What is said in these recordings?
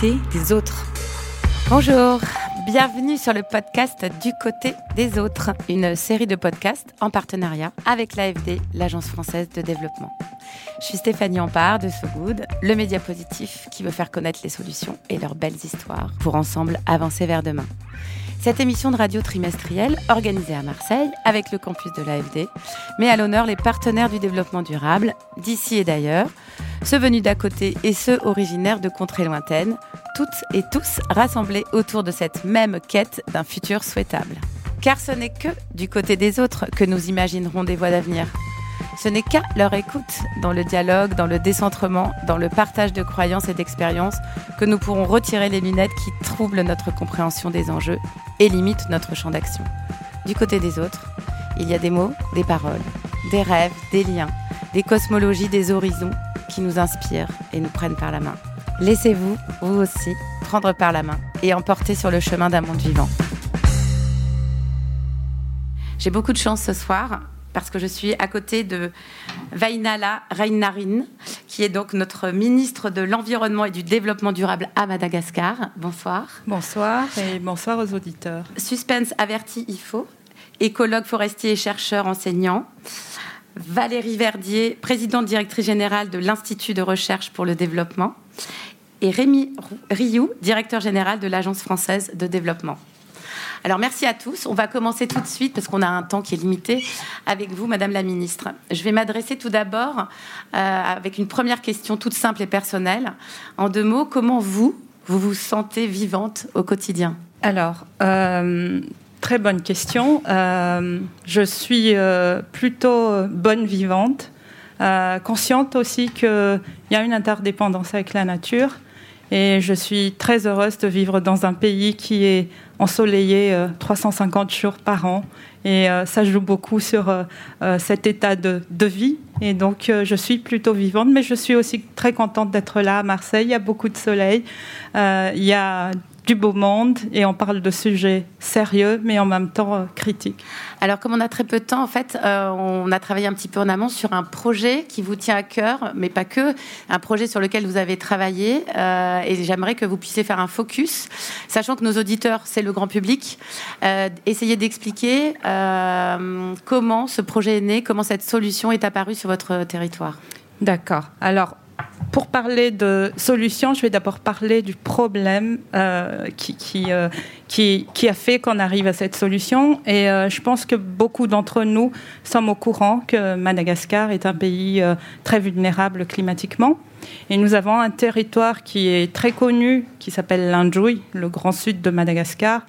des autres. Bonjour, bienvenue sur le podcast Du côté des autres, une série de podcasts en partenariat avec l'AFD, l'Agence française de développement. Je suis Stéphanie Ampard de So Good, le média positif qui veut faire connaître les solutions et leurs belles histoires pour ensemble avancer vers demain. Cette émission de radio trimestrielle, organisée à Marseille avec le campus de l'AFD, met à l'honneur les partenaires du développement durable, d'ici et d'ailleurs, ceux venus d'à côté et ceux originaires de contrées lointaines, toutes et tous rassemblés autour de cette même quête d'un futur souhaitable. Car ce n'est que du côté des autres que nous imaginerons des voies d'avenir. Ce n'est qu'à leur écoute, dans le dialogue, dans le décentrement, dans le partage de croyances et d'expériences, que nous pourrons retirer les lunettes qui troublent notre compréhension des enjeux et limitent notre champ d'action. Du côté des autres, il y a des mots, des paroles, des rêves, des liens, des cosmologies, des horizons qui nous inspirent et nous prennent par la main. Laissez-vous, vous aussi, prendre par la main et emporter sur le chemin d'un monde vivant. J'ai beaucoup de chance ce soir parce que je suis à côté de Vainala Reinarin, qui est donc notre ministre de l'Environnement et du Développement durable à Madagascar. Bonsoir. Bonsoir et bonsoir aux auditeurs. Suspense averti, il faut. Écologue forestier et chercheur enseignant. Valérie Verdier, présidente directrice générale de l'Institut de recherche pour le développement. Et Rémi Rioux, directeur général de l'Agence française de développement. Alors merci à tous. On va commencer tout de suite parce qu'on a un temps qui est limité avec vous, Madame la Ministre. Je vais m'adresser tout d'abord euh, avec une première question toute simple et personnelle. En deux mots, comment vous, vous vous sentez vivante au quotidien? Alors, euh, très bonne question. Euh, je suis plutôt bonne vivante, consciente aussi qu'il y a une interdépendance avec la nature. Et je suis très heureuse de vivre dans un pays qui est ensoleillé 350 euh, jours par an. Et euh, ça joue beaucoup sur euh, cet état de, de, vie. Et donc, je suis plutôt vivante, mais je suis aussi très contente d'être là à Marseille. Il y a beaucoup de soleil. il y a du beau monde et on parle de sujets sérieux mais en même temps euh, critiques. Alors comme on a très peu de temps, en fait, euh, on a travaillé un petit peu en amont sur un projet qui vous tient à cœur, mais pas que, un projet sur lequel vous avez travaillé euh, et j'aimerais que vous puissiez faire un focus, sachant que nos auditeurs, c'est le grand public. essayez d'expliquer comment ce projet est né, comment cette solution est apparue sur votre territoire. D'accord. Alors, pour parler de solutions, je vais d'abord parler du problème euh, qui, euh, qui, qui, a fait qu'on arrive à cette solution. Et euh, je pense que beaucoup d'entre nous sommes au courant que Madagascar est un pays très vulnérable climatiquement. Et nous avons un territoire qui est très connu, qui s'appelle l'Indjouï, le grand sud de Madagascar,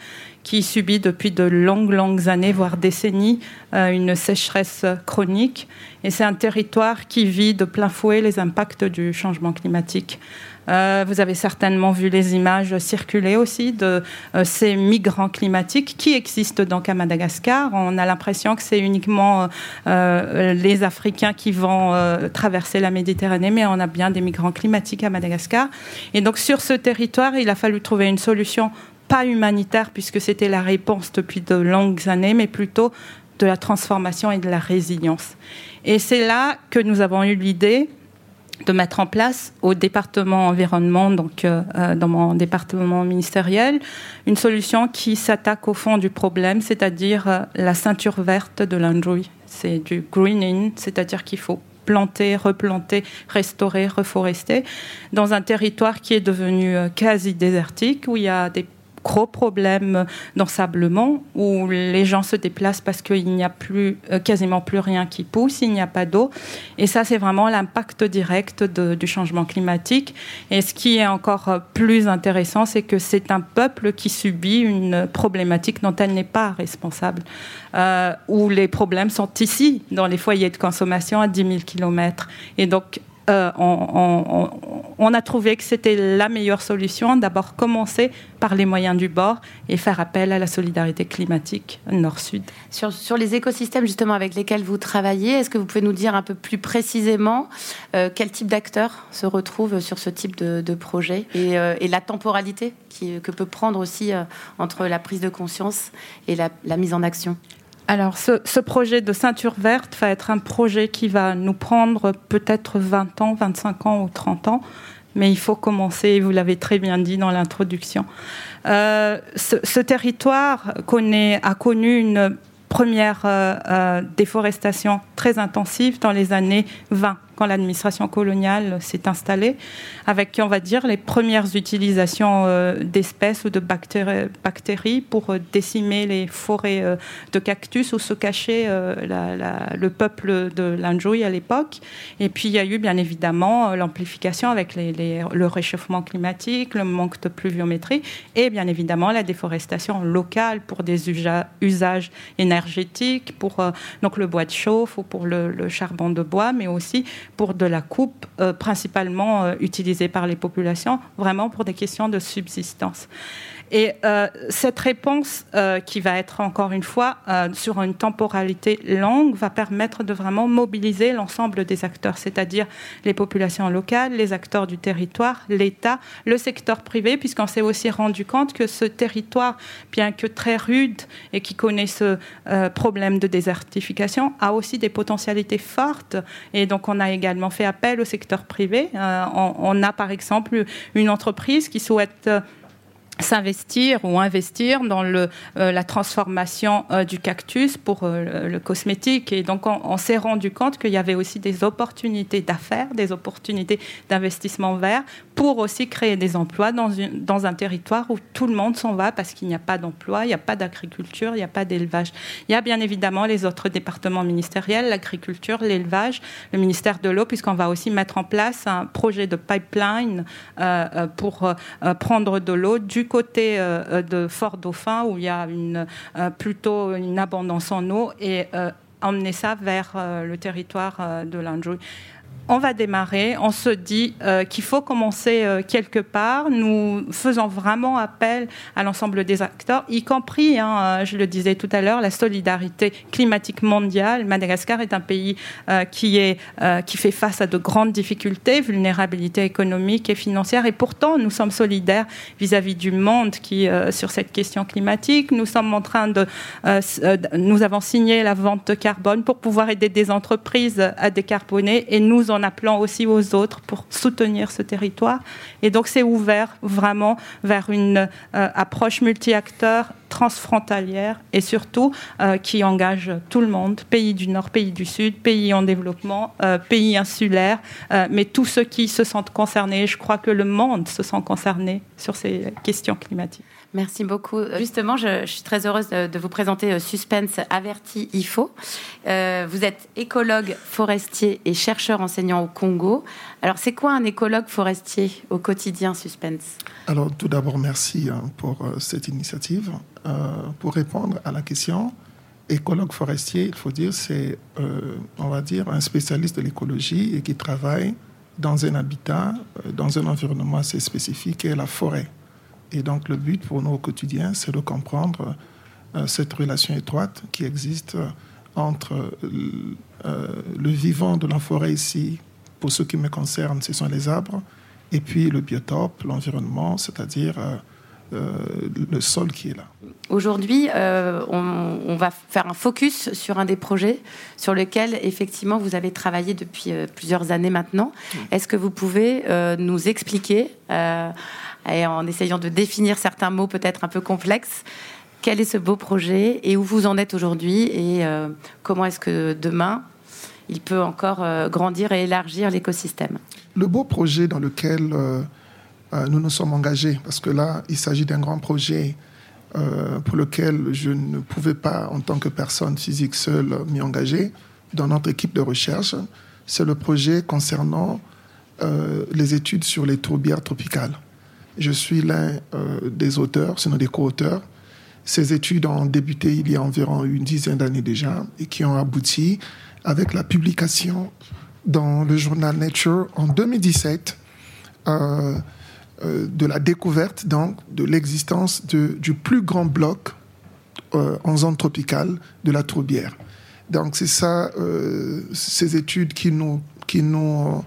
qui subit depuis de longues, longues années, voire décennies, euh, une sécheresse chronique. Et c'est un territoire qui vit de plein fouet les impacts du changement climatique. Euh, vous avez certainement vu les images circuler aussi de euh, ces migrants climatiques qui existent donc à Madagascar. On a l'impression que c'est uniquement les Africains qui vont traverser la Méditerranée, mais on a bien des migrants climatiques à Madagascar. Et donc sur ce territoire, il a fallu trouver une solution pas humanitaire puisque c'était la réponse depuis de longues années, mais plutôt de la transformation et de la résilience. Et c'est là que nous avons eu l'idée de mettre en place au département environnement, donc euh, euh, dans mon département ministériel, une solution qui s'attaque au fond du problème, c'est-à-dire euh, la ceinture verte de l'Android. C'est du greening, c'est-à-dire qu'il faut planter, replanter, restaurer, reforester dans un territoire qui est devenu quasi désertique, où il y a des gros problème d'ensablement où les gens se déplacent parce qu'il n'y a plus euh, quasiment plus rien qui pousse, il n'y a pas d'eau. Et ça, c'est vraiment l'impact direct du changement climatique. Et ce qui est encore plus intéressant, c'est que c'est un peuple qui subit une problématique dont elle n'est pas responsable, euh, où les problèmes sont ici, dans les foyers de consommation à 10 000 km. Et donc, euh, on, a trouvé que c'était la meilleure solution. D'abord, commencer par les moyens du bord et faire appel à la solidarité climatique nord-sud. Sur, les écosystèmes justement avec lesquels vous travaillez, est-ce que vous pouvez nous dire un peu plus précisément euh, quel type d'acteurs se retrouvent sur ce type de, projet euh, et, la temporalité que peut prendre aussi entre la prise de conscience et la mise en action? Alors, ce, projet de ceinture verte va être un projet qui va nous prendre peut-être 20 ans, 25 ans ou 30 ans. mais il faut commencer, vous l'avez très bien dit dans l'introduction. Euh, ce, territoire a connu une première euh, euh, déforestation très intensive dans les années 20 quand l'administration coloniale s'est installée, avec, on va dire, les premières utilisations euh, d'espèces ou de bactéries, pour euh, décimer les forêts euh, de cactus où se cachait le peuple de l'Anjouï à l'époque. Et puis, il y a eu, bien évidemment, l'amplification avec le réchauffement climatique, le manque de pluviométrie et, bien évidemment, la déforestation locale pour des usages énergétiques, pour donc le bois de chauffe ou pour le charbon de bois, mais aussi pour de la coupe, euh, principalement euh, utilisée par les populations, vraiment pour des questions de subsistance. Et euh, cette réponse, euh, qui va être encore une fois euh, sur une temporalité longue, va permettre de vraiment mobiliser l'ensemble des acteurs, c'est-à-dire les populations locales, les acteurs du territoire, l'État, le secteur privé, puisqu'on s'est aussi rendu compte que ce territoire, bien que très rude et qui connaît ce problème de désertification, a aussi des potentialités fortes. Et donc, on a également fait appel au secteur privé. On, on, a, par exemple, une entreprise qui souhaite s'investir ou investir dans le, euh, la transformation euh, du cactus pour euh, le, cosmétique. Et donc, on, s'est rendu compte qu'il y avait aussi des opportunités d'affaires, des opportunités d'investissement vert pour aussi créer des emplois dans, un territoire où tout le monde s'en va parce qu'il n'y a pas d'emploi, il n'y a pas d'agriculture, il n'y a pas d'élevage. Il y a bien évidemment les autres départements ministériels, l'agriculture, l'élevage, le ministère de l'eau, puisqu'on va aussi mettre en place un projet de pipeline pour prendre de l'eau du côté euh, de Fort-Dauphin, où il y a euh, plutôt une abondance en eau, et euh, emmener ça vers le territoire de l'Anjou on va démarrer. On se dit euh, qu'il faut commencer euh, quelque part. Nous faisons vraiment appel à l'ensemble des acteurs, y compris, hein, euh, je le disais tout à l'heure, la solidarité climatique mondiale. Madagascar est un pays qui, fait face à de grandes difficultés, vulnérabilité économique et financière, et pourtant nous sommes solidaires vis-à-vis du monde qui sur cette question climatique. Nous sommes en train de, nous avons signé la vente de carbone pour pouvoir aider des entreprises à décarboner, en appelant aussi aux autres pour soutenir ce territoire. Et donc c'est ouvert vraiment vers une euh, approche multi-acteurs transfrontalière et surtout euh, qui engage tout le monde, pays du Nord, pays du Sud, pays en développement, euh, pays insulaires, mais tous ceux qui se sentent concernés. Je crois que le monde se sent concerné sur ces questions climatiques. Merci beaucoup. Justement, je, suis très heureuse de, vous présenter euh, Suspense Averti IFO. Euh, vous êtes écologue forestier et chercheur enseignant au Congo. Alors, c'est quoi un écologue forestier au quotidien, Suspense? Alors, tout d'abord, merci hein, pour euh, cette initiative. pour répondre à la question, écologue forestier, il faut dire, c'est, on va dire, un spécialiste de l'écologie et qui travaille dans un habitat, dans un environnement assez spécifique, qui est la forêt. Et donc le but pour nous au quotidien, c'est de comprendre euh, cette relation étroite qui existe euh, entre euh, le vivant de la forêt ici, pour ce qui me concerne, ce sont les arbres, et puis le biotope, l'environnement, c'est-à-dire le sol qui est là. Aujourd'hui, on, va faire un focus sur un des projets sur lequel, effectivement, vous avez travaillé depuis plusieurs années maintenant. Est-ce que vous pouvez nous expliquer et en essayant de définir certains mots peut-être un peu complexes. Quel est ce beau projet et où vous en êtes aujourd'hui et euh, comment est-ce que demain il peut encore euh, grandir et élargir l'écosystème? Le beau projet dans lequel euh, nous nous sommes engagés, parce que là, il s'agit d'un grand projet pour lequel je ne pouvais pas, en tant que personne physique seule, m'y engager, dans notre équipe de recherche, c'est le projet concernant les études sur les tourbières tropicales. Je suis l'un euh, des auteurs, sinon des co-auteurs. Ces études ont débuté il y a environ une dizaine d'années déjà et qui ont abouti avec la publication dans le journal Nature en 2017 euh, euh, de la découverte donc de l'existence du plus grand bloc en zone tropicale de la tourbière. Donc c'est ça, ces études qui nous, qui nous,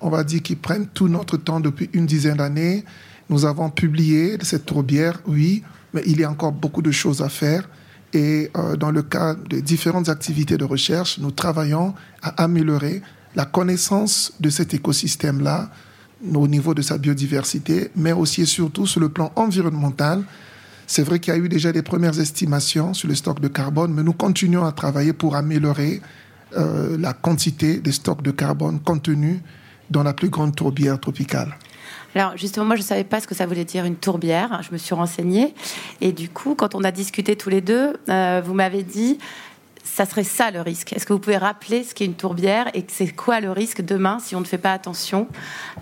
on va dire, qui prennent tout notre temps depuis une dizaine d'années nous avons publié cette tourbière, oui, mais il y a encore beaucoup de choses à faire. Et euh, dans le cadre de différentes activités de recherche, nous travaillons à améliorer la connaissance de cet écosystème-là au niveau de sa biodiversité, mais aussi et surtout sur le plan environnemental. C'est vrai qu'il y a eu déjà des premières estimations sur le stock de carbone, mais nous continuons à travailler pour améliorer euh, la quantité des stocks de carbone contenus dans la plus grande tourbière tropicale. Alors justement, moi je ne savais pas ce que ça voulait dire une tourbière. Je me suis renseignée et du coup, quand on a discuté tous les deux, euh, vous m'avez dit ça serait ça le risque. Est-ce que vous pouvez rappeler ce qu'est une tourbière et c'est quoi le risque demain si on ne fait pas attention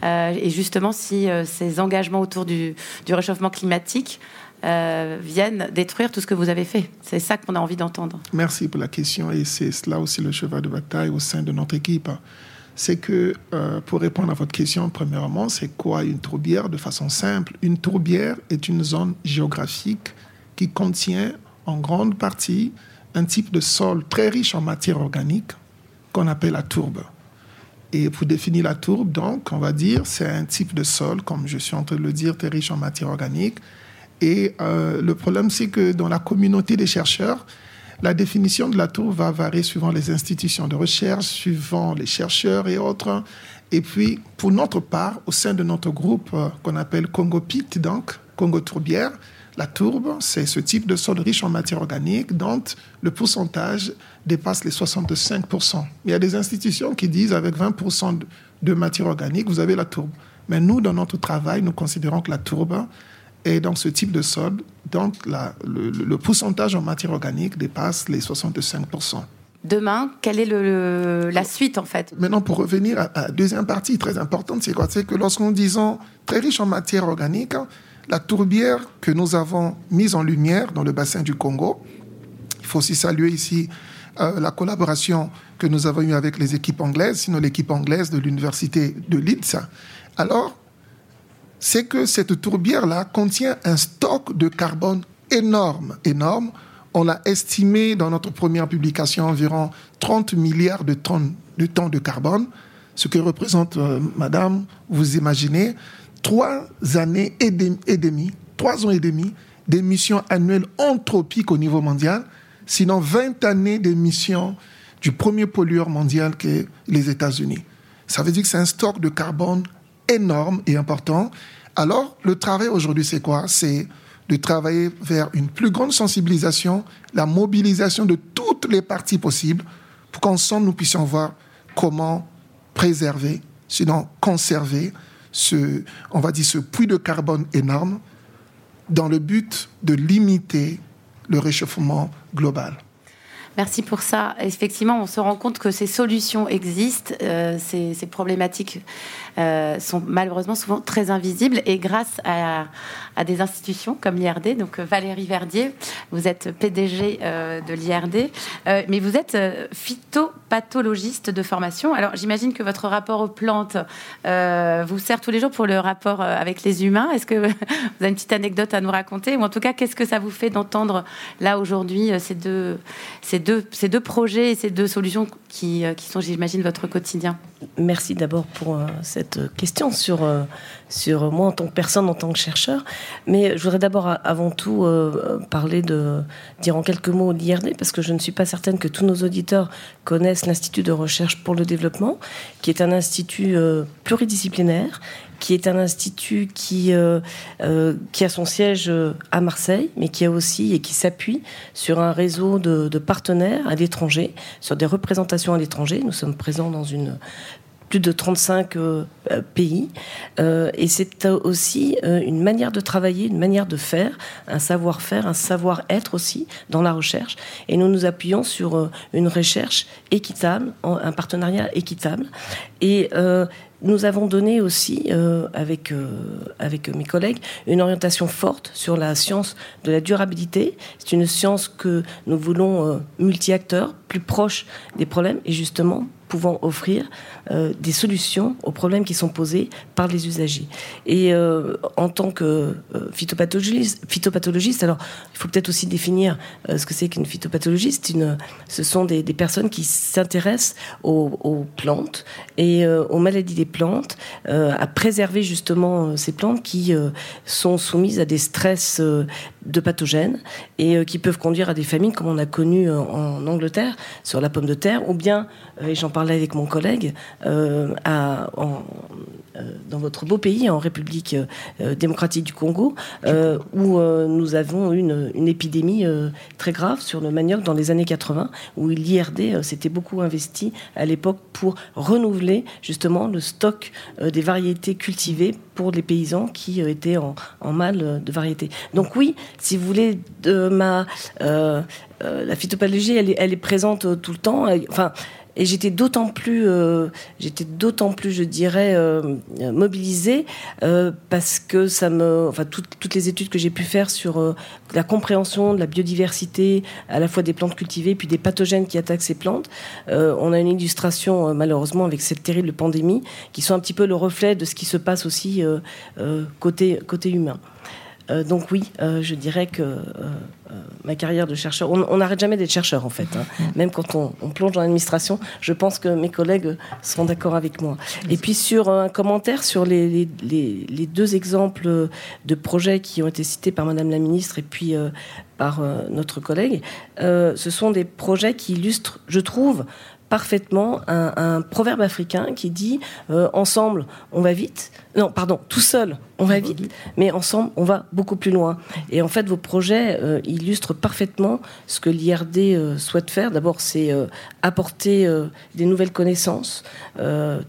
euh, et justement si euh, ces engagements autour du, réchauffement climatique viennent détruire tout ce que vous avez fait? C'est ça qu'on a envie d'entendre. Merci pour la question et c'est cela aussi le cheval de bataille au sein de notre équipe. C'est que, pour répondre à votre question, premièrement, c'est quoi une tourbière De façon simple, une tourbière est une zone géographique qui contient en grande partie un type de sol très riche en matière organique qu'on appelle la tourbe. Et pour définir la tourbe, donc, on va dire, c'est un type de sol, comme je suis en train de le dire, très riche en matière organique. Et euh, le problème, c'est que dans la communauté des chercheurs, la définition de la tourbe va varier suivant les institutions de recherche, suivant les chercheurs et autres. Et puis, pour notre part, au sein de notre groupe euh, qu'on appelle Congo Pit, donc Congo Tourbière, la tourbe, c'est ce type de sol riche en matière organique dont le pourcentage dépasse les 65%. Il y a des institutions qui disent avec 20% de matière organique, vous avez la tourbe. Mais nous, dans notre travail, nous considérons que la tourbe est dans ce type de sol dont le, pourcentage en matière organique dépasse les 65%. Demain, quelle est la suite en fait? Maintenant, pour revenir à, la deuxième partie très importante, c'est quoi? C'est que lorsqu'on disons très riche en matière organique, la tourbière que nous avons mise en lumière dans le bassin du Congo, il faut aussi saluer ici euh, la collaboration que nous avons eue avec les équipes anglaises, sinon l'équipe anglaise de l'université de Leeds. Alors, c'est que cette tourbière-là contient un stock de carbone énorme, énorme. On l'a estimé dans notre première publication environ 30 milliards de tonnes de, tonnes de carbone, ce que représente, euh, madame, vous imaginez, trois années et, demie, trois ans et demi d'émissions annuelles anthropiques au niveau mondial, sinon 20 années d'émissions du premier pollueur mondial qui est les États-Unis. Ça veut dire que c'est un stock de carbone énorme et important. Alors, le travail aujourd'hui, c'est quoi? C'est de travailler vers une plus grande sensibilisation, la mobilisation de toutes les parties possibles pour qu'ensemble nous puissions voir comment préserver, sinon conserver ce, on va dire, ce puits de carbone énorme dans le but de limiter le réchauffement global. Merci pour ça. Effectivement, on se rend compte que ces solutions existent, euh, ces, problématiques euh, sont malheureusement souvent très invisibles et grâce à, des institutions comme l'IRD, donc euh, Valérie Verdier, vous êtes PDG de l'IRD, mais vous êtes phytopathologiste de formation. Alors j'imagine que votre rapport aux plantes vous sert tous les jours pour le rapport avec les humains. Est-ce que vous avez une petite anecdote à nous raconter? Ou en tout cas qu'est-ce que ça vous fait d'entendre là aujourd'hui ces deux, ces ces deux projets et ces deux solutions qui, euh, qui sont, j'imagine, votre quotidien? Merci d'abord pour euh, cette question sur, euh, sur moi en tant que personne, en tant que chercheur. Mais je voudrais d'abord, avant tout, parler de, dire en quelques mots l'IRD, parce que je ne suis pas certaine que tous nos auditeurs connaissent l'Institut de recherche pour le développement, qui est un institut pluridisciplinaire qui est un institut qui, euh, euh, qui a son siège euh, à Marseille, mais qui a aussi et qui s'appuie sur un réseau de, de partenaires à l'étranger, sur des représentations à l'étranger. Nous sommes présents dans une plus de 35 pays. et c'est aussi une manière de travailler, une manière de faire, un savoir-faire, un savoir-être aussi dans la recherche. Et nous nous appuyons sur une recherche équitable, un partenariat équitable. Et nous avons donné aussi, euh, avec, euh, avec mes collègues, une orientation forte sur la science de la durabilité. C'est une science que nous voulons euh, multi-acteurs, plus proche des problèmes et justement pouvant offrir euh, des solutions aux problèmes qui sont posés par les usagers. Et euh, en tant que euh, phytopathologiste, phytopathologiste, alors il faut peut-être aussi définir ce que c'est qu'une phytopathologiste. Une, ce sont des, personnes qui s'intéressent aux, plantes et aux maladies des plantes, à préserver justement ces plantes qui sont soumises à des stress de pathogènes et qui peuvent conduire à des famines comme on a connu en Angleterre sur la pomme de terre, ou bien, et j'en parlais avec mon collègue, à, dans votre beau pays, en République démocratique du Congo, où nous avons une, une épidémie très grave sur le manioc dans les années 80, où l'IRD s'était beaucoup investi à l'époque pour renouveler justement le stock des variétés cultivées pour les paysans qui étaient en, mal de variétés. Donc oui, si vous voulez, euh, euh, la phytopathologie, elle est, elle présente tout le temps. Et j'étais d'autant plus, euh, j'étais d'autant plus, je dirais, euh, mobilisée euh, parce que ça me, enfin, toutes les études que j'ai pu faire sur la compréhension de la biodiversité, à la fois des plantes cultivées puis des pathogènes qui attaquent ces plantes. on a une illustration, malheureusement, avec cette terrible pandémie, qui sont un petit peu le reflet de ce qui se passe aussi côté côté humain. Euh, donc oui, euh, je dirais que euh, ma carrière de chercheur, on n'arrête jamais d'être chercheur en fait. Hein. Même quand on, plonge dans l'administration, je pense que mes collègues seront d'accord avec moi. Et puis sur un commentaire sur les, deux exemples de projets qui ont été cités par Madame la Ministre et puis par notre collègue, ce sont des projets qui illustrent, je trouve, parfaitement un, proverbe africain qui dit ensemble on va vite, non pardon tout seul on va vite, mais ensemble, on va beaucoup plus loin. Et en fait, vos projets euh, illustrent parfaitement ce que l'IRD euh, souhaite faire. D'abord, c'est euh, apporter des nouvelles connaissances,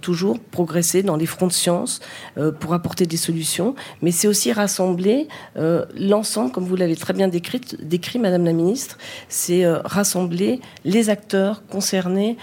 toujours progresser dans les fronts de sciences pour apporter des solutions, mais c'est aussi rassembler l'ensemble, comme vous l'avez très bien décrit, décrit, Madame la Ministre, c'est rassembler les acteurs concernés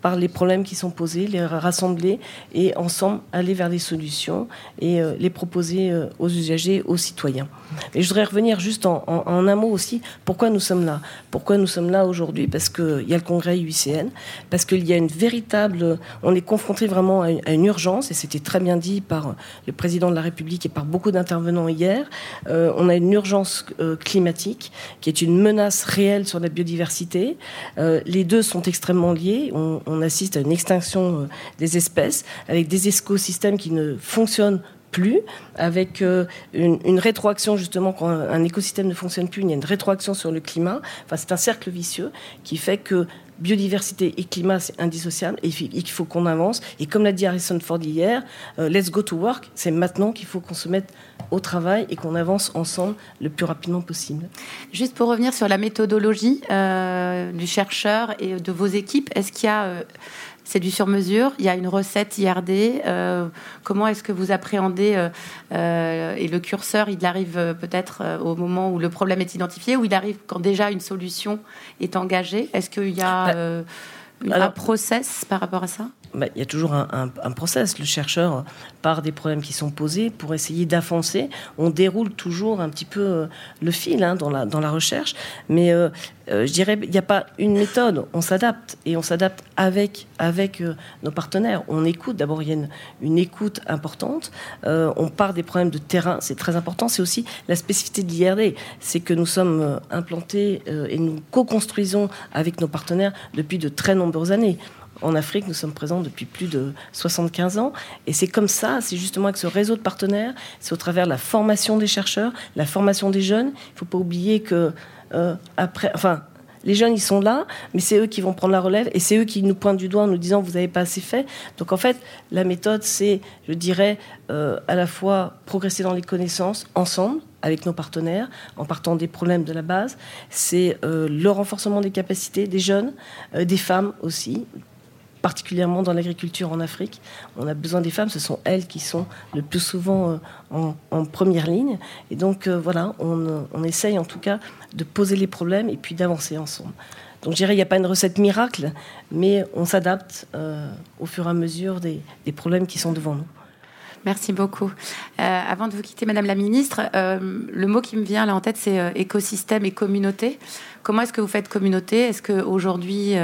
par les problèmes qui sont posés, les rassembler et ensemble aller vers les solutions et les proposer euh, aux usagers, aux citoyens. Et je voudrais revenir juste en, un mot aussi, pourquoi nous sommes là? Pourquoi nous sommes là aujourd'hui? Parce qu'il y a le congrès UICN, parce qu'il y a une véritable... On est confronté vraiment à une, urgence, et c'était très bien dit par le président de la République et par beaucoup d'intervenants hier. Euh, on a une urgence euh, climatique qui est une menace réelle sur la biodiversité. les deux sont extrêmement liés. On assiste à une extinction des espèces avec des écosystèmes qui ne fonctionnent plus, avec euh, une, rétroaction justement quand un, écosystème ne fonctionne plus, il y a une rétroaction sur le climat. Enfin, c'est un cercle vicieux qui fait que biodiversité et climat, c'est indissociable et qu'il faut qu'on avance. Et comme l'a dit Harrison Ford hier, euh, let's go to work, c'est maintenant qu'il faut qu'on se mette au travail et qu'on avance ensemble le plus rapidement possible. Juste pour revenir sur la méthodologie euh, du chercheur et de vos équipes, est-ce qu'il y a c'est du sur-mesure. Il y a une recette IRD. Euh, comment est-ce que vous appréhendez euh, euh, Et le curseur, il arrive peut-être au moment où le problème est identifié, ou il arrive quand déjà une solution est engagée? Est-ce qu'il y a bah, un process par rapport à ça? Bah, il y a toujours un, process. Le chercheur part des problèmes qui sont posés pour essayer d'avancer. On déroule toujours un petit peu le fil hein, dans, la, dans la recherche, mais euh, euh, je dirais il n'y a pas une méthode. On s'adapte et on s'adapte avec, avec nos partenaires. On écoute. D'abord, il y a une, écoute importante. on part des problèmes de terrain. C'est très important. C'est aussi la spécificité de l'IRD. C'est que nous sommes implantés et nous co-construisons avec nos partenaires depuis de très nombreuses années. En Afrique, nous sommes présents depuis plus de 75 ans. Et c'est comme ça, c'est justement avec ce réseau de partenaires, c'est au travers de la formation des chercheurs, la formation des jeunes. Il ne faut pas oublier que, euh, après, enfin, les jeunes, ils sont là, mais c'est eux qui vont prendre la relève et c'est eux qui nous pointent du doigt en nous disant vous n'avez pas assez fait. Donc en fait, la méthode, c'est, je dirais, euh, à la fois progresser dans les connaissances ensemble avec nos partenaires, en partant des problèmes de la base. C'est euh, le renforcement des capacités des jeunes, des femmes aussi, particulièrement dans l'agriculture en Afrique. On a besoin des femmes, ce sont elles qui sont le plus souvent euh, en, première ligne. Et donc euh, voilà, on, essaye en tout cas de poser les problèmes et puis d'avancer ensemble. Donc je dirais, il n'y a pas une recette miracle, mais on s'adapte euh, au fur et à mesure des, problèmes qui sont devant nous. Merci beaucoup. avant de vous quitter, Madame la Ministre, le mot qui me vient là en tête, c'est écosystème et communauté. Comment est-ce que vous faites communauté? Est-ce qu'aujourd'hui,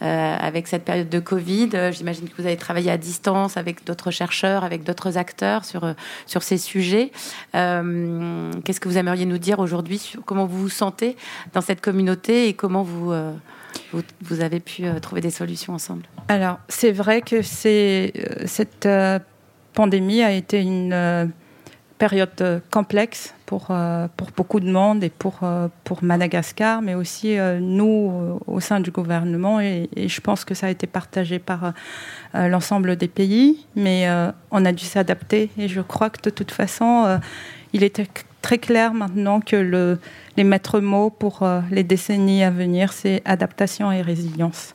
euh, avec cette période de Covid. Euh, j'imagine que vous avez travaillé à distance avec d'autres chercheurs, avec d'autres acteurs sur, euh, sur ces sujets. Qu'est-ce que vous aimeriez nous dire aujourd'hui sur comment vous vous sentez dans cette communauté et comment vous, vous, avez pu trouver des solutions ensemble? Alors, c'est vrai que cette pandémie a été une période complexe pour, pour beaucoup de monde et pour, pour Madagascar, mais aussi nous au sein du gouvernement. Et, et, je pense que ça a été partagé par l'ensemble des pays, mais on a dû s'adapter. Et je crois que de toute façon, il était très clair maintenant que le, les maîtres mots pour les décennies à venir, c'est adaptation et résilience.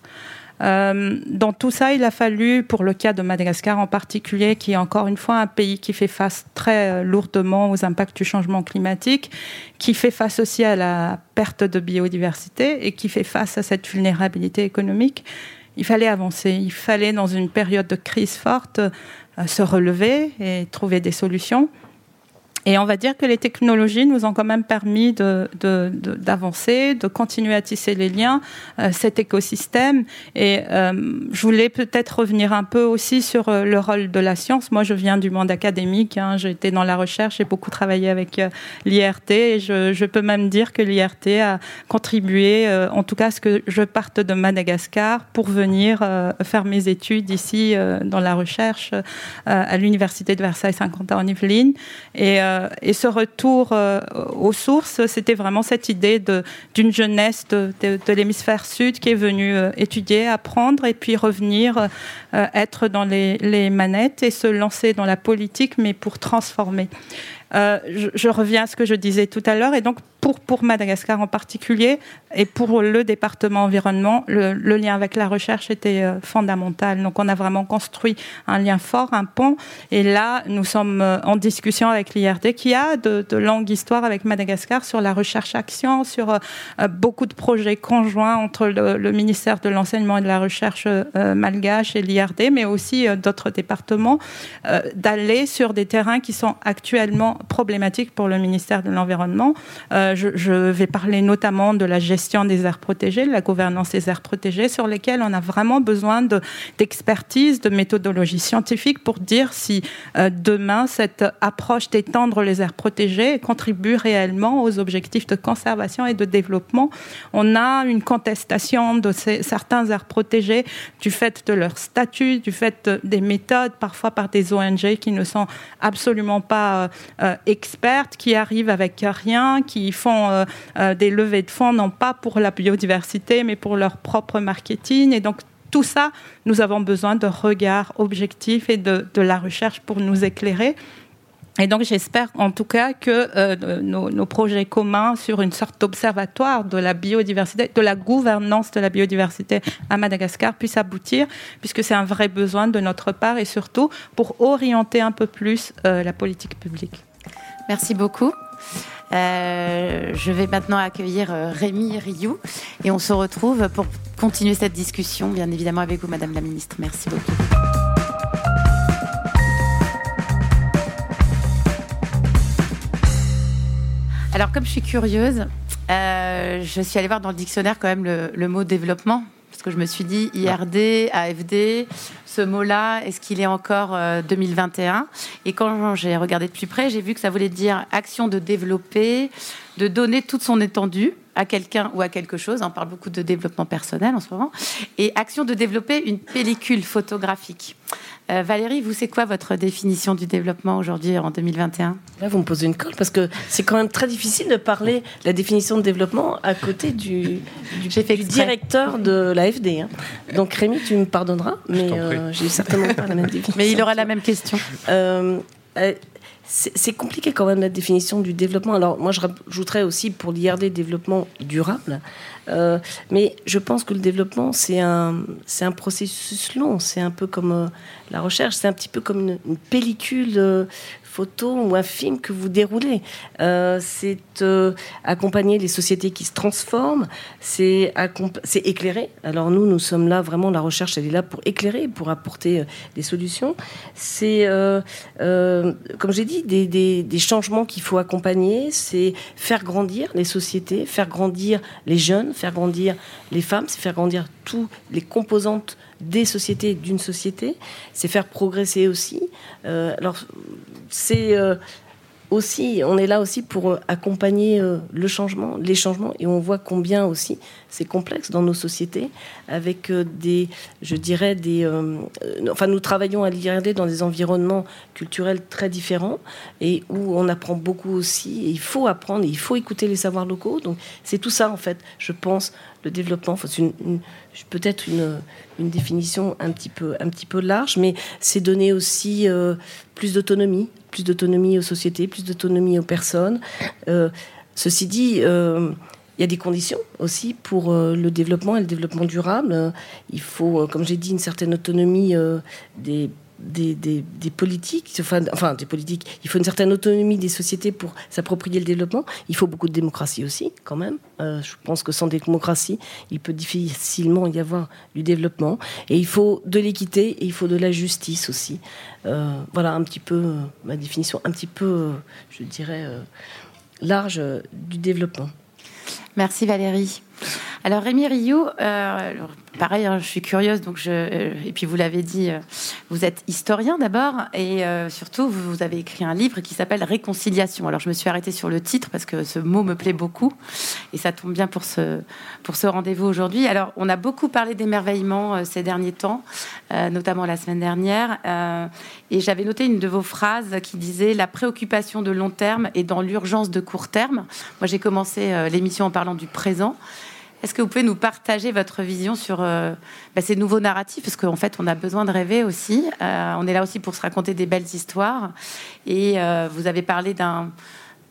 Euh, dans tout ça, il a fallu, pour le cas de Madagascar en particulier, qui est encore une fois un pays qui fait face très euh, lourdement aux impacts du changement climatique, qui fait face aussi à la perte de biodiversité et qui fait face à cette vulnérabilité économique, il fallait avancer. Il fallait, dans une période de crise forte, euh, se relever et trouver des solutions. Et on va dire que les technologies nous ont quand même permis d'avancer, de, de, continuer à tisser les liens, euh, cet écosystème. Et euh, je voulais peut-être revenir un peu aussi sur euh, le rôle de la science. Moi, je viens du monde académique. Hein, j'ai été dans la recherche, j'ai beaucoup travaillé avec l'IRT. Et je, je, peux même dire que l'IRT a contribué, en tout cas, à ce que je parte de Madagascar pour venir faire mes études ici dans la recherche à l'Université de Versailles 50 ans en Yvelines. Et euh, et ce retour euh, aux sources, c'était vraiment cette idée d'une jeunesse de, l'hémisphère sud qui est venue euh, étudier, apprendre et puis revenir être dans les, manettes et se lancer dans la politique, mais pour transformer. Je, je, reviens à ce que je disais tout à l'heure. Et donc, pour, Madagascar en particulier, et pour le département environnement, le, lien avec la recherche était euh, fondamental. Donc, on a vraiment construit un lien fort, un pont. Et là, nous sommes euh, en discussion avec l'IRD, qui a de, longues histoires avec Madagascar sur la recherche-action, sur euh, beaucoup de projets conjoints entre le, ministère de l'Enseignement et de la Recherche malgache et l'IRD, mais aussi d'autres départements, d'aller sur des terrains qui sont actuellement problématique pour le ministère de l'Environnement. Je, vais parler notamment de la gestion des aires protégées, de la gouvernance des aires protégées, sur lesquelles on a vraiment besoin d'expertise, de, de, méthodologie scientifique pour dire si euh, demain cette approche d'étendre les aires protégées contribue réellement aux objectifs de conservation et de développement. On a une contestation de certains aires protégées du fait de leur statut, du fait des méthodes, parfois par des ONG qui ne sont absolument pas euh, euh, expertes qui arrivent avec rien, qui font euh, euh, des levées de fonds, non pas pour la biodiversité, mais pour leur propre marketing. Et donc, tout ça, nous avons besoin de regards objectifs et de, de la recherche pour nous éclairer. Et donc j'espère en tout cas que euh, nos, projets communs sur une sorte d'observatoire de la biodiversité, de la gouvernance de la biodiversité à Madagascar puissent aboutir, puisque c'est un vrai besoin de notre part et surtout pour orienter un peu plus la politique publique. Merci beaucoup. Euh, je vais maintenant accueillir euh, Rémi Rioux et on se retrouve pour continuer cette discussion, bien évidemment avec vous, Madame la Ministre. Merci beaucoup. Alors, comme je suis curieuse, euh, je suis allée voir dans le dictionnaire quand même le, le mot développement parce que je me suis dit IRD, AFD, ce mot-là, est-ce qu'il est encore euh, 2021 Et quand j'ai regardé de plus près, j'ai vu que ça voulait dire action de développer, de donner toute son étendue à quelqu'un ou à quelque chose. On parle beaucoup de développement personnel en ce moment. Et action de développer une pellicule photographique. Euh, Valérie, vous, c'est quoi votre définition du développement aujourd'hui en 2021 Là, vous me posez une colle parce que c'est quand même très difficile de parler de la définition de développement à côté du, du, fait du directeur de l'AFD. Hein. Donc Rémi, tu me pardonneras, mais euh, j'ai certainement pas la même définition. Mais il aura la même question. Euh, c'est compliqué quand même la définition du développement. Alors moi, je rajouterais aussi pour l'IRD développement durable. Euh, mais je pense que le développement, c'est un, un processus long. C'est un peu comme euh, la recherche. C'est un petit peu comme une, une pellicule euh, photo ou un film que vous déroulez. Euh, c'est euh, accompagner les sociétés qui se transforment, c'est éclairer. Alors nous, nous sommes là, vraiment, la recherche, elle est là pour éclairer, pour apporter euh, des solutions. C'est, comme j'ai dit, des, des, des changements qu'il faut accompagner, c'est faire grandir les sociétés, faire grandir les jeunes, faire grandir les femmes, c'est faire grandir toutes les composantes des sociétés, d'une société, c'est faire progresser aussi. Euh, alors, c'est euh, aussi, on est là aussi pour accompagner euh, le changement, les changements, et on voit combien aussi c'est complexe dans nos sociétés, avec des, je dirais, des, enfin, nous travaillons à l'IRD dans des environnements culturels très différents, et où on apprend beaucoup aussi, et il faut apprendre, il faut écouter les savoirs locaux, donc c'est tout ça, en fait, je pense, le développement, peut-être une, définition un petit peu, un large, mais c'est donner aussi plus d'autonomie plus d'autonomie aux sociétés, plus d'autonomie aux personnes. Euh, ceci dit, euh, il y a des conditions aussi pour euh, le développement et le développement durable. Il faut, comme j'ai dit, une certaine autonomie des des, des, politiques, enfin, des politiques, il faut une certaine autonomie des sociétés pour s'approprier le développement. Il faut beaucoup de démocratie aussi, quand même. Euh, je pense que sans démocratie, il peut difficilement y avoir du développement. Et il faut de l'équité et il faut de la justice aussi. Euh, voilà un petit peu euh, ma définition, un petit peu, je dirais, large du développement. Merci Valérie. Alors Rémi Rioux, euh, pareil, hein, je suis curieuse, donc je, euh, et puis vous l'avez dit, euh, vous êtes historien d'abord, et surtout vous, avez écrit un livre qui s'appelle Réconciliation. Alors je me suis arrêtée sur le titre parce que ce mot me plaît beaucoup, et ça tombe bien pour ce, pour ce rendez-vous aujourd'hui. Alors on a beaucoup parlé d'émerveillement ces derniers temps, notamment la semaine dernière, et j'avais noté une de vos phrases qui disait la préoccupation de long terme est dans l'urgence de court terme. Moi j'ai commencé l'émission en parlant du présent. Est-ce que vous pouvez nous partager votre vision sur euh, bah, ces nouveaux narratifs? Parce qu'en fait, on a besoin de rêver aussi. Euh, on est là aussi pour se raconter des belles histoires. Et euh, vous avez parlé d'un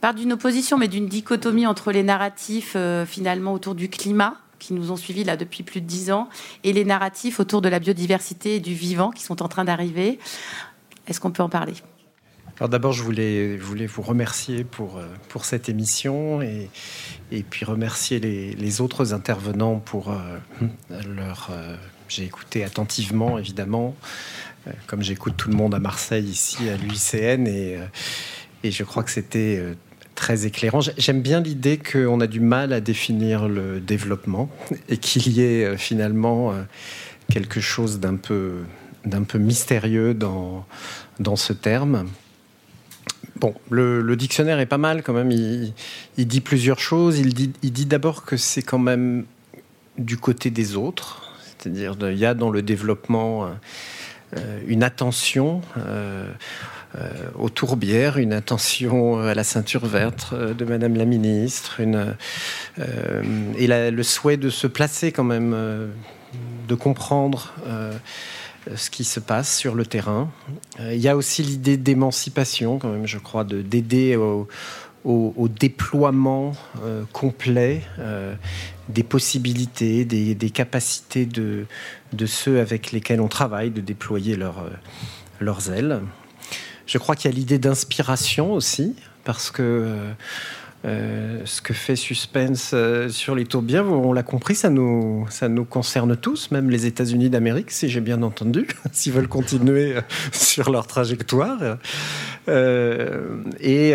pas d'une opposition, mais d'une dichotomie entre les narratifs finalement autour du climat qui nous ont suivis là depuis plus de dix ans et les narratifs autour de la biodiversité et du vivant qui sont en train d'arriver. Est-ce qu'on peut en parler? Alors d'abord, je voulais, vous remercier pour, euh, cette émission et, puis remercier les, autres intervenants pour euh, leur... Euh, j'ai écouté attentivement, évidemment, comme j'écoute tout le monde à Marseille, ici, à l'UICN, et, je crois que c'était très éclairant. J'aime bien l'idée qu'on a du mal à définir le développement et qu'il y ait finalement quelque chose d'un peu, mystérieux dans ce terme. Bon, le, dictionnaire est pas mal quand même. Il, dit plusieurs choses. Il dit, d'abord que c'est quand même du côté des autres. C'est-à-dire, il y a dans le développement euh, une attention euh, euh, aux tourbières, une attention à la ceinture verte de Madame la ministre, et le souhait de se placer quand même, de comprendre euh, ce qui se passe sur le terrain. Euh, il y a aussi l'idée d'émancipation, quand même, je crois, d'aider au, déploiement euh, complet des possibilités, des, capacités de, de ceux avec lesquels on travaille, de déployer leur, leurs ailes. Je crois qu'il y a l'idée d'inspiration aussi, parce que euh, ce que fait Suspense euh, sur les tourbières, on l'a compris, ça nous, ça nous concerne tous, même les États-Unis d'Amérique, si j'ai bien entendu, s'ils veulent continuer euh, sur leur trajectoire. et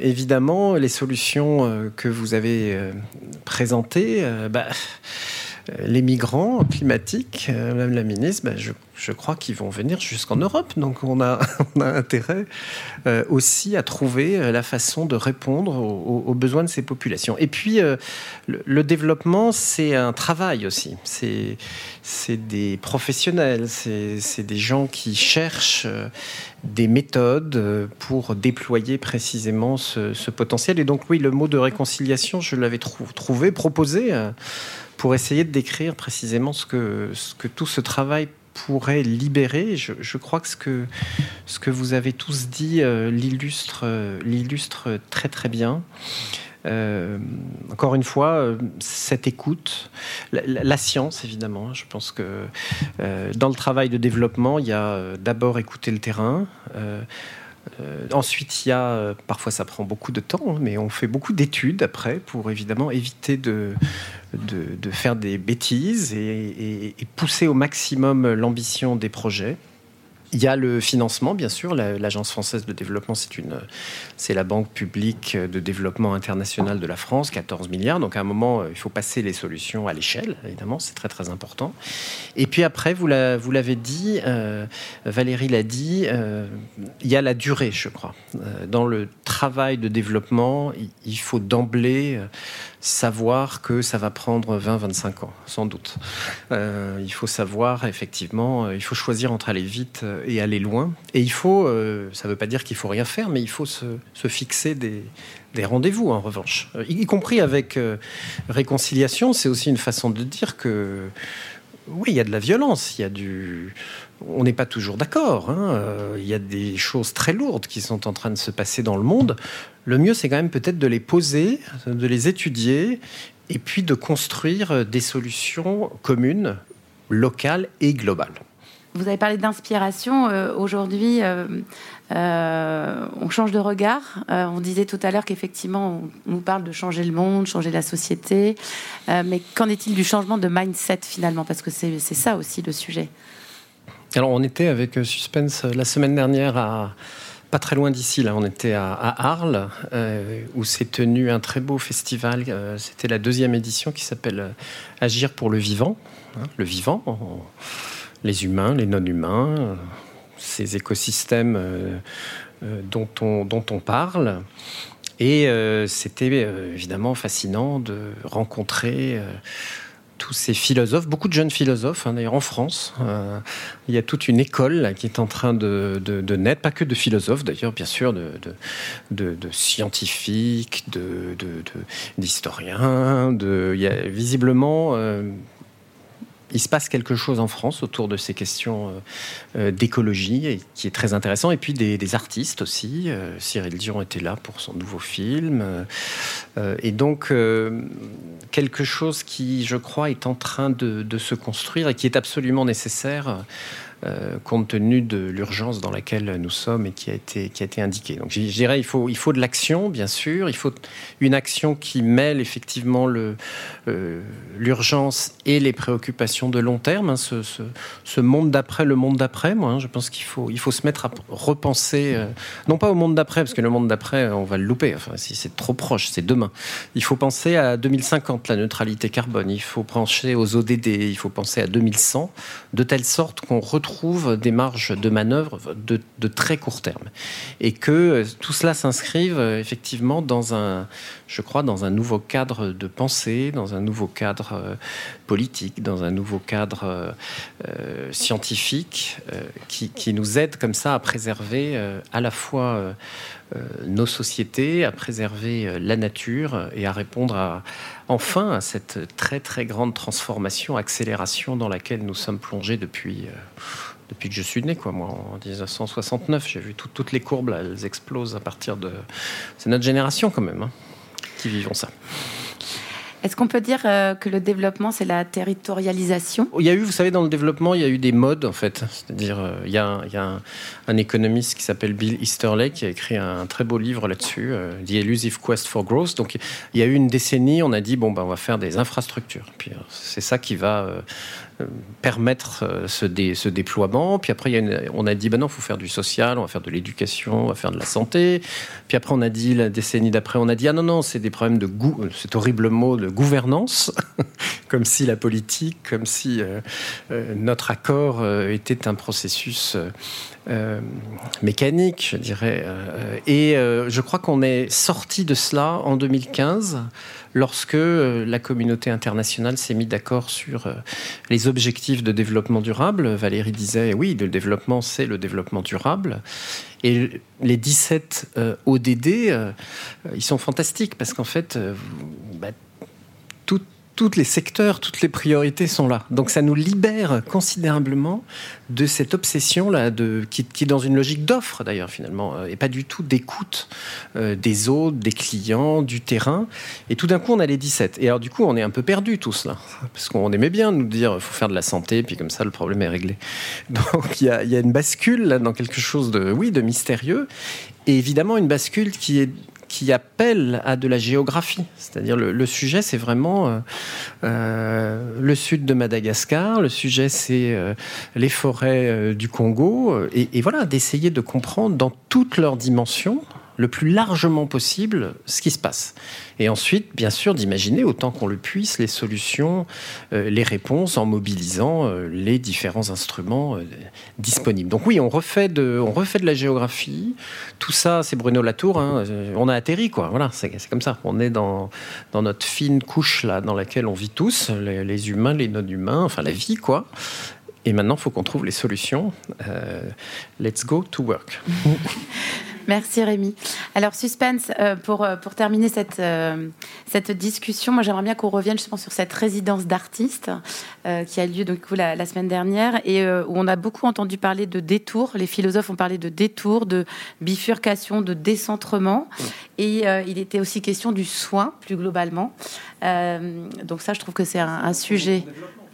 évidemment, les solutions que vous avez présentées, bah, les migrants climatiques, Madame la ministre, bah, je je crois qu'ils vont venir jusqu'en Europe. Donc on a, intérêt euh, aussi à trouver euh, la façon de répondre aux, besoins de ces populations. Et puis euh, le, développement, c'est un travail aussi. C'est des professionnels, c'est des gens qui cherchent des méthodes pour déployer précisément ce, potentiel. Et donc oui, le mot de réconciliation, je l'avais trouvé, proposé pour essayer de décrire précisément ce que, ce que tout ce travail pourrait libérer. Je, crois que ce, que vous avez tous dit euh, l'illustre, euh, l'illustre très très bien. Euh, encore une fois, cette écoute, la, science évidemment. Je pense que dans le travail de développement, il y a d'abord écouter le terrain. ensuite, il y a, parfois ça prend beaucoup de temps, hein, mais on fait beaucoup d'études après pour évidemment éviter de, de, faire des bêtises et, pousser au maximum l'ambition des projets. Il y a le financement, bien sûr. L'Agence française de développement, c'est une, c'est la banque publique de développement international de la France, 14 milliards. Donc à un moment, il faut passer les solutions à l'échelle, évidemment, c'est très très important. Et puis après, vous l'avez dit, euh, Valérie l'a dit, euh, il y a la durée, je crois. Euh, dans le travail de développement, il faut d'emblée savoir que ça va prendre 20-25 ans, sans doute. Euh, il faut savoir, effectivement, euh, il faut choisir entre aller vite euh, et aller loin. Et il faut, ça ne veut pas dire qu'il faut rien faire, mais il faut se, fixer des, rendez-vous, en revanche. Y, compris avec réconciliation, c'est aussi une façon de dire que, oui, il y a de la violence, il y a du on n'est pas toujours d'accord. Hein. Il y a des choses très lourdes qui sont en train de se passer dans le monde le mieux, c'est quand même peut-être de les poser, de les étudier, et puis de construire des solutions communes, locales et globales. Vous avez parlé d'inspiration. Euh, aujourd'hui, euh, euh, on change de regard. on disait tout à l'heure qu'effectivement, on nous parle de changer le monde, changer la société. mais qu'en est-il du changement de mindset finalement? Parce que c'est ça aussi le sujet. Alors, on était avec Suspense la semaine dernière à pas très loin d'ici, là, on était à, Arles, euh, où s'est tenu un très beau festival. Euh, c'était la deuxième édition qui s'appelle euh, Agir pour le vivant. Hein, le vivant, les humains, les non-humains, ces écosystèmes dont, on, dont on parle. Et c'était évidemment fascinant de rencontrer tous ces philosophes, beaucoup de jeunes philosophes, hein, d'ailleurs en France. Euh, il y a toute une école qui est en train de, naître, pas que de philosophes d'ailleurs, bien sûr, de, de, scientifiques, d'historiens. il y a visiblement euh, il se passe quelque chose en France autour de ces questions euh, euh, d'écologie qui est très intéressant. Et puis des, artistes aussi. Euh, Cyril Dion était là pour son nouveau film. et donc quelque chose qui, je crois, est en train de, se construire et qui est absolument nécessaire euh, compte tenu de l'urgence dans laquelle nous sommes et qui a été, qui a été indiquée. Donc je dirais il faut, il faut de l'action, bien sûr, il faut une action qui mêle effectivement euh, l'urgence et les préoccupations de long terme, hein, ce, ce, monde d'après, le monde d'après, moi, hein, je pense qu'il faut, il faut se mettre à repenser, euh, non pas au monde d'après, parce que le monde d'après, on va le louper, enfin, si c'est trop proche, c'est demain. Il faut penser à 2050, la neutralité carbone, il faut penser aux ODD, il faut penser à 2100, de telle sorte qu'on retrouve trouve des marges de manœuvre de, très court terme. Et que euh, tout cela s'inscrive euh, effectivement dans un, je crois, dans un nouveau cadre de pensée, dans un nouveau cadre euh, politique, dans un nouveau cadre scientifique qui, nous aide comme ça à préserver à la fois nos sociétés, à préserver la nature et à répondre enfin à cette très très grande transformation, accélération dans laquelle nous sommes plongés depuis, euh, depuis que je suis né, quoi. Moi, en 1969, j'ai vu toutes les courbes, elles explosent à partir de. C'est notre génération quand même hein, qui vivons ça. Est-ce qu'on peut dire euh, que le développement, c'est la territorialisation? Il y a eu, vous savez, dans le développement, il y a eu des modes, en fait. C'est-à-dire, euh, il y a, un, économiste qui s'appelle Bill Easterley qui a écrit un, très beau livre là-dessus, euh, The Elusive Quest for Growth. Donc, il y a eu une décennie, on a dit, bon, ben, on va faire des infrastructures. Puis, c'est ça qui va permettre euh, ce, déploiement. Puis après, on a dit, ben non, il faut faire du social, on va faire de l'éducation, on va faire de la santé. Puis après, on a dit, la décennie d'après, on a dit, ah non, non, c'est des problèmes de goût, cet horrible mot de gouvernance, comme si la politique, comme si euh, euh, notre accord était un processus mécanique, je dirais. et je crois qu'on est sorti de cela en 2015 lorsque euh, la communauté internationale s'est mise d'accord sur euh, les objectifs de développement durable. Valérie disait, oui, le développement, c'est le développement durable. Et les 17 ODD, euh, ils sont fantastiques parce qu'en fait, tous les secteurs, toutes les priorités sont là. Donc ça nous libère considérablement de cette obsession-là, qui, est dans une logique d'offre d'ailleurs finalement, euh, et pas du tout d'écoute euh, des autres, des clients, du terrain. Et tout d'un coup, on a les 17. Et alors du coup, on est un peu perdu tous là, parce qu'on aimait bien nous dire, il faut faire de la santé, puis comme ça, le problème est réglé. Donc il y a, y a, une bascule là dans quelque chose de, oui, de mystérieux, et évidemment une bascule qui est qui appelle à de la géographie. C'est-à-dire le, sujet, c'est vraiment euh, euh, le sud de Madagascar, le sujet, c'est euh, les forêts du Congo, et, et voilà, d'essayer de comprendre dans toutes leurs dimensions le plus largement possible ce qui se passe. Et ensuite, bien sûr, d'imaginer autant qu'on le puisse les solutions, euh, les réponses en mobilisant euh, les différents instruments euh, disponibles. Donc oui, on refait, de, on refait de la géographie. Tout ça, c'est Bruno Latour. Hein, on a atterri, quoi. Voilà, c'est comme ça. On est dans, dans notre fine couche là, dans laquelle on vit tous, les, les humains, les non-humains, enfin la vie, quoi. Et maintenant, il faut qu'on trouve les solutions. let's go to work. Merci Rémi. Alors suspense, euh, pour, euh, pour terminer cette, euh, cette discussion, moi j'aimerais bien qu'on revienne justement sur cette résidence d'artistes qui a lieu donc, la, la, semaine dernière et où on a beaucoup entendu parler de détour. Les philosophes ont parlé de détour, de bifurcation, de décentrement. Et il était aussi question du soin plus globalement. donc ça, je trouve que c'est un, un sujet.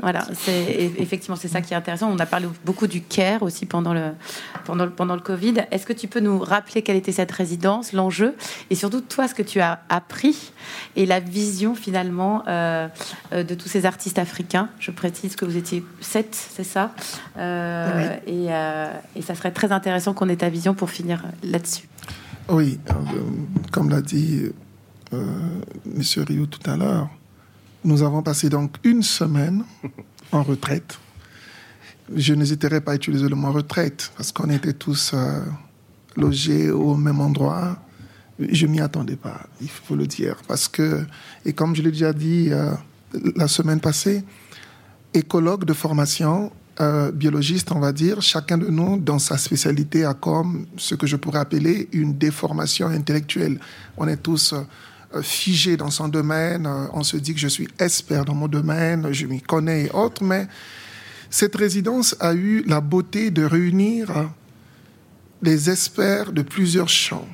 Voilà, c'est effectivement c'est ça qui est intéressant. On a parlé beaucoup du care aussi pendant le pendant le, pendant le Covid. Est-ce que tu peux nous rappeler quelle était cette résidence, l'enjeu, et surtout toi ce que tu as appris et la vision finalement euh, euh, de tous ces artistes africains? Je précise que vous étiez sept, c'est ça, euh, et, et, ça serait très intéressant qu'on ait ta vision pour finir là-dessus. Oui, comme l'a dit Monsieur Rio tout à l'heure. Nous avons passé donc une semaine en retraite. Je n'hésiterai pas à utiliser le mot retraite parce qu'on était tous euh, logés au même endroit. Je m'y attendais pas, il faut le dire, parce que et comme je l'ai déjà dit euh, la semaine passée, écologue de formation, euh, biologiste, on va dire, chacun de nous, dans sa spécialité, a comme ce que je pourrais appeler une déformation intellectuelle. On est tous figé dans son domaine, euh, on se dit que je suis expert dans mon domaine, je m'y connais et autres, mais cette résidence a eu la beauté de réunir les experts de plusieurs champs.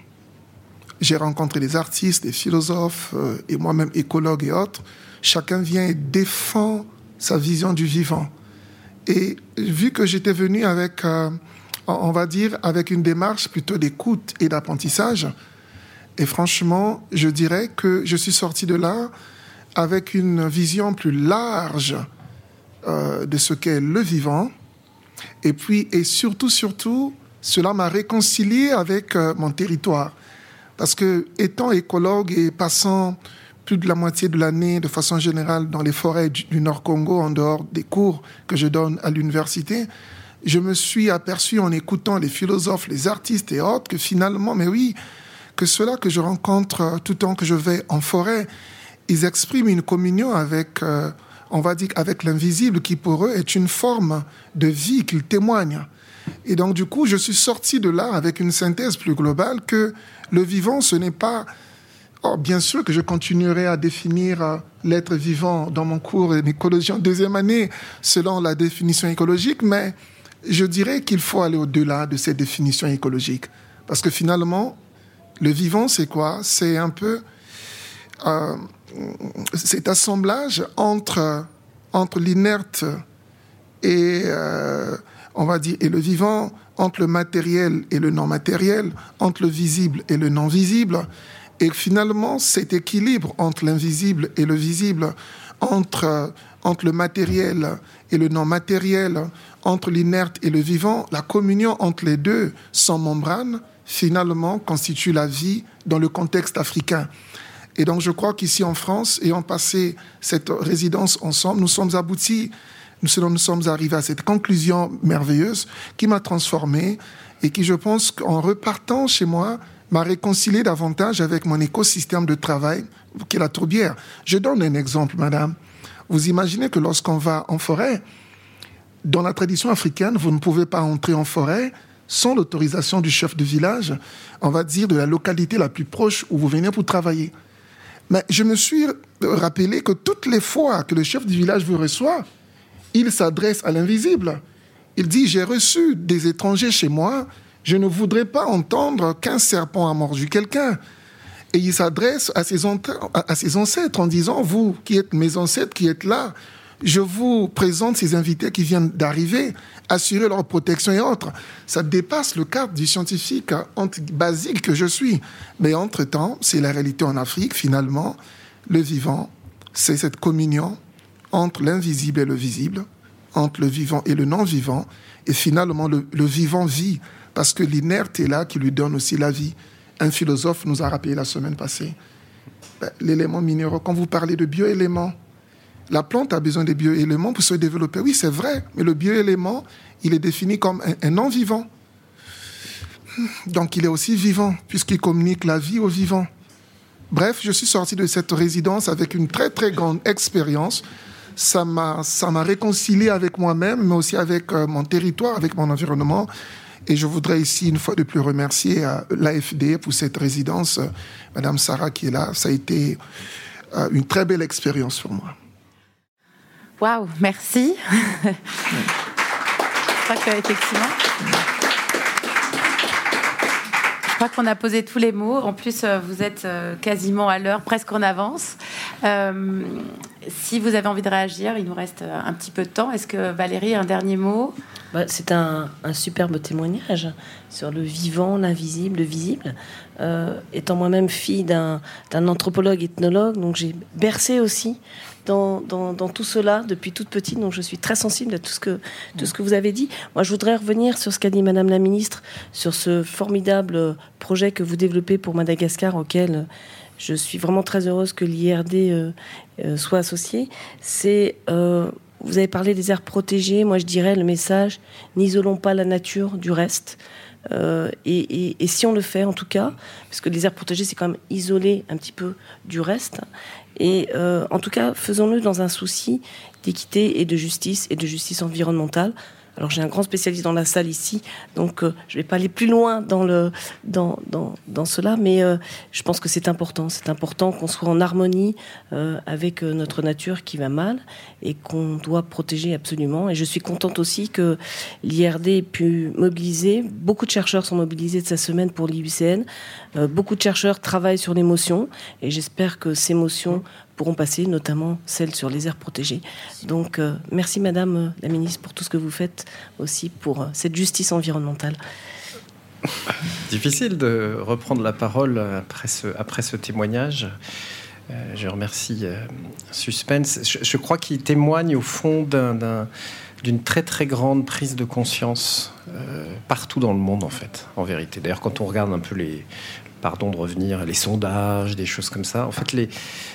J'ai rencontré des artistes, des philosophes euh, et moi-même écologue et autres. Chacun vient et défend sa vision du vivant. Et vu que j'étais venu avec, on va dire, avec une démarche plutôt d'écoute et d'apprentissage, et franchement, je dirais que je suis sorti de là avec une vision plus large euh, de ce qu'est le vivant. Et puis, et surtout, surtout, cela m'a réconcilié avec euh, mon territoire. Parce que, étant écologue et passant plus de la moitié de l'année, de façon générale, dans les forêts du, du Nord Congo, en dehors des cours que je donne à l'université, je me suis aperçu en écoutant les philosophes, les artistes et autres que finalement, mais oui, que ceux-là que je rencontre euh, tout le temps que je vais en forêt, ils expriment une communion avec, euh, on va dire, avec l'invisible qui pour eux est une forme de vie qu'ils témoignent. Et donc du coup, je suis sorti de là avec une synthèse plus globale que le vivant, ce n'est pas... Oh, bien sûr que je continuerai à définir euh, l'être vivant dans mon cours d'écologie en deuxième année selon la définition écologique, mais je dirais qu'il faut aller au-delà de cette définition écologique. Parce que finalement, le vivant, c'est quoi? C'est un peu euh, cet assemblage entre, entre l'inerte et, euh, et le vivant, entre le matériel et le non matériel, entre le visible et le non visible. Et finalement, cet équilibre entre l'invisible et le visible, entre, entre le matériel et le non matériel, entre l'inerte et le vivant, la communion entre les deux sans membrane, finalement constitue la vie dans le contexte africain. Et donc je crois qu'ici en France, ayant passé cette résidence ensemble, nous sommes aboutis, nous, nous sommes arrivés à cette conclusion merveilleuse qui m'a transformé et qui, je pense, qu'en repartant chez moi, m'a réconcilié davantage avec mon écosystème de travail, qui est la tourbière. Je donne un exemple, madame. Vous imaginez que lorsqu'on va en forêt, dans la tradition africaine, vous ne pouvez pas entrer en forêt sans l'autorisation du chef de village, on va dire de la localité la plus proche où vous venez pour travailler. Mais je me suis rappelé que toutes les fois que le chef du village vous reçoit, il s'adresse à l'invisible. Il dit, j'ai reçu des étrangers chez moi, je ne voudrais pas entendre qu'un serpent a mordu quelqu'un. Et il s'adresse à à ses ancêtres en disant, vous qui êtes mes ancêtres, qui êtes là, je vous présente ces invités qui viennent d'arriver, assurer leur protection et autres. Ça dépasse le cadre du scientifique basique que je suis. Mais entre-temps, c'est la réalité en Afrique, finalement. Le vivant, c'est cette communion entre l'invisible et le visible, entre le vivant et le non-vivant. Et finalement, le, vivant vit, parce que l'inerte est là qui lui donne aussi la vie. Un philosophe nous a rappelé la semaine passée ben, l'élément minéraux. Quand vous parlez de bioéléments, la plante a besoin des bioéléments pour se développer. Oui, c'est vrai, mais le bioélément, il est défini comme un, non-vivant. Donc il est aussi vivant, puisqu'il communique la vie au vivant. Bref, je suis sorti de cette résidence avec une très très grande expérience. Ça m'a, ça m'a réconcilié avec moi-même, mais aussi avec euh, mon territoire, avec mon environnement. Et je voudrais ici, une fois de plus, remercier euh, l'AFD pour cette résidence. Euh, Madame Sarah qui est là, ça a été une très belle expérience pour moi. Waouh, merci. je crois. Je crois qu'on a posé tous les mots. En plus, euh, vous êtes euh, quasiment à l'heure, presque en avance. Euh, si vous avez envie de réagir, il nous reste un petit peu de temps. Est-ce que Valérie, un dernier mot? Bah, C'est un, superbe témoignage sur le vivant, l'invisible, le visible. étant moi-même fille d'un anthropologue ethnologue, donc j'ai bercé aussi dans, tout cela depuis toute petite, donc je suis très sensible à tout ce que, vous avez dit. Moi, je voudrais revenir sur ce qu'a dit Madame la Ministre, sur ce formidable projet que vous développez pour Madagascar, auquel je suis vraiment très heureuse que l'IRD euh, euh, soit associé. C'est, euh, vous avez parlé des aires protégées, moi je dirais le message, n'isolons pas la nature du reste. Et, et, si on le fait en tout cas, parce que les aires protégées c'est quand même isolé un petit peu du reste, et euh, en tout cas, faisons-le dans un souci d'équité et de justice et de justice environnementale. Alors j'ai un grand spécialiste dans la salle ici, donc euh, je ne vais pas aller plus loin dans, dans, dans cela, mais euh, je pense que c'est important. C'est important qu'on soit en harmonie euh, avec notre nature qui va mal et qu'on doit protéger absolument. Et je suis contente aussi que l'IRD ait pu mobiliser. Beaucoup de chercheurs sont mobilisés de sa semaine pour l'IUCN. beaucoup de chercheurs travaillent sur l'émotion et j'espère que ces motions pourront passer, notamment celles sur les aires protégées. Donc, euh, merci Madame euh, la Ministre pour tout ce que vous faites aussi pour euh, cette justice environnementale. Difficile de reprendre la parole après ce, après ce témoignage. je remercie Suspense. Je, crois qu'il témoigne au fond d'une très très grande prise de conscience partout dans le monde en fait, en vérité. D'ailleurs, quand on regarde un peu les, pardon de revenir, les sondages, des choses comme ça. En fait,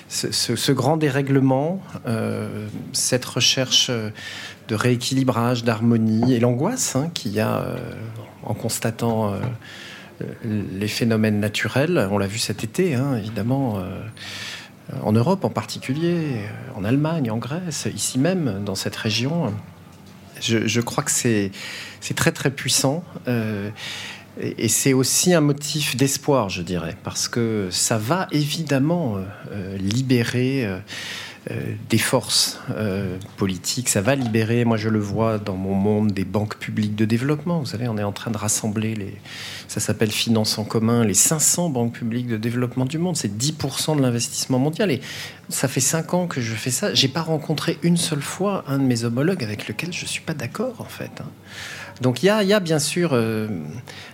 ce, grand dérèglement, euh, cette recherche de rééquilibrage, d'harmonie et l'angoisse hein, qu'il y a euh, en constatant euh, les phénomènes naturels, on l'a vu cet été, hein, évidemment. en Europe en particulier, en Allemagne, en Grèce, ici même, dans cette région, je crois que c'est très très puissant. Et c'est aussi un motif d'espoir, je dirais, parce que ça va évidemment euh, euh, libérer euh, des forces politiques, ça va libérer, moi je le vois dans mon monde, des banques publiques de développement. Vous savez, on est en train de rassembler les, ça s'appelle Finance en commun, les 500 banques publiques de développement du monde. C'est 10% de l'investissement mondial. Et ça fait 5 ans que je fais ça. J'ai pas rencontré une seule fois un de mes homologues avec lequel je suis pas d'accord, en fait. Hein. Donc il y a, bien sûr euh,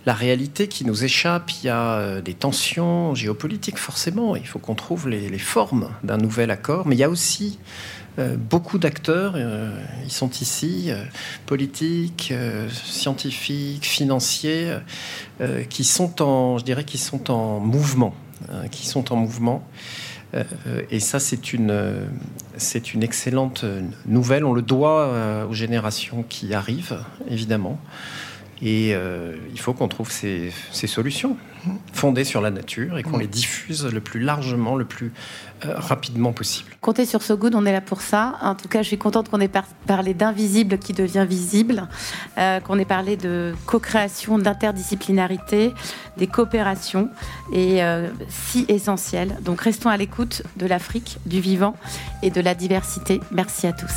la réalité qui nous échappe, il y a euh, des tensions géopolitiques forcément, il faut qu'on trouve les, formes d'un nouvel accord, mais il y a aussi euh, beaucoup d'acteurs, ils sont ici, politiques, scientifiques, financiers, qui sont en, je dirais, qui sont en mouvement, hein, qui sont en mouvement. Et ça, c'est une, c'est une excellente nouvelle. On le doit euh, aux générations qui arrivent, évidemment. Et euh, il faut qu'on trouve ces, solutions fondées sur la nature et qu'on les diffuse le plus largement, le plus euh, rapidement possible. Comptez sur ce Good, on est là pour ça. En tout cas, je suis contente qu'on ait parlé d'invisible qui devient visible, euh, qu'on ait parlé de co-création, d'interdisciplinarité, des coopérations, et si essentielles. Donc restons à l'écoute de l'Afrique, du vivant et de la diversité. Merci à tous.